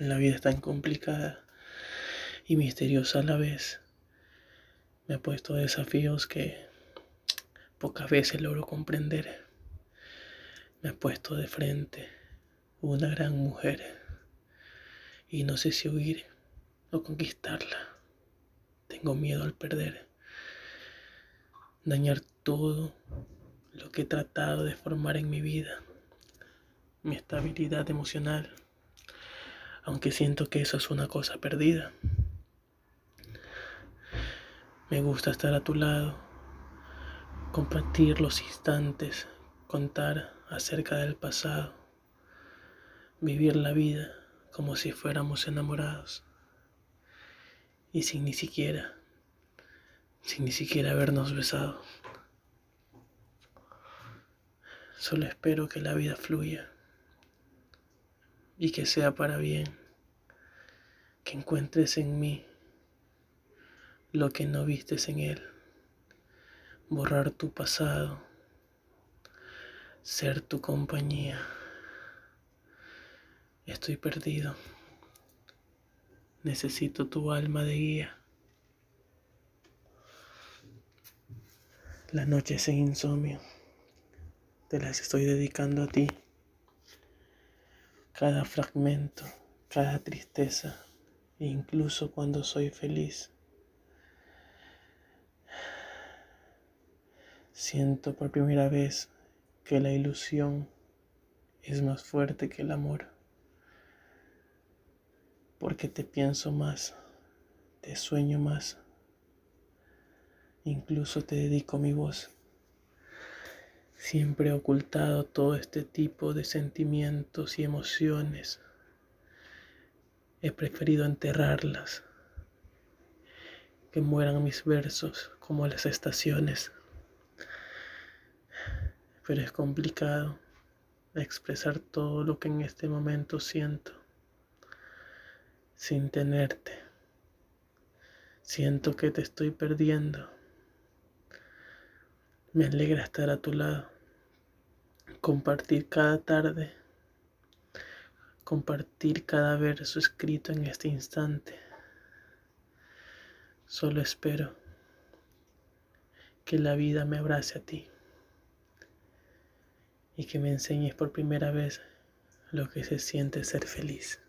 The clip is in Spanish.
La vida es tan complicada y misteriosa a la vez. Me ha puesto desafíos que pocas veces logro comprender. Me ha puesto de frente una gran mujer y no sé si huir o conquistarla. Tengo miedo al perder, dañar todo lo que he tratado de formar en mi vida, mi estabilidad emocional, aunque siento que eso es una cosa perdida. Me gusta estar a tu lado, compartir los instantes, contar acerca del pasado, vivir la vida como si fuéramos enamorados y sin ni siquiera, sin ni siquiera habernos besado. Solo espero que la vida fluya y que sea para bien, que encuentres en mí lo que no vistes en él, borrar tu pasado, ser tu compañía. Estoy perdido, necesito tu alma de guía. Las noches en insomnio te las estoy dedicando a ti. Cada fragmento, cada tristeza, incluso cuando soy feliz. Siento por primera vez que la ilusión es más fuerte que el amor. Porque te pienso más, te sueño más, incluso te dedico mi voz. Siempre he ocultado todo este tipo de sentimientos y emociones. He preferido enterrarlas, que mueran mis versos como las estaciones. Pero es complicado expresar todo lo que en este momento siento sin tenerte. Siento que te estoy perdiendo. Me alegra estar a tu lado, compartir cada tarde, compartir cada verso escrito en este instante. Solo espero que la vida me abrace a ti y que me enseñes por primera vez lo que se siente ser feliz.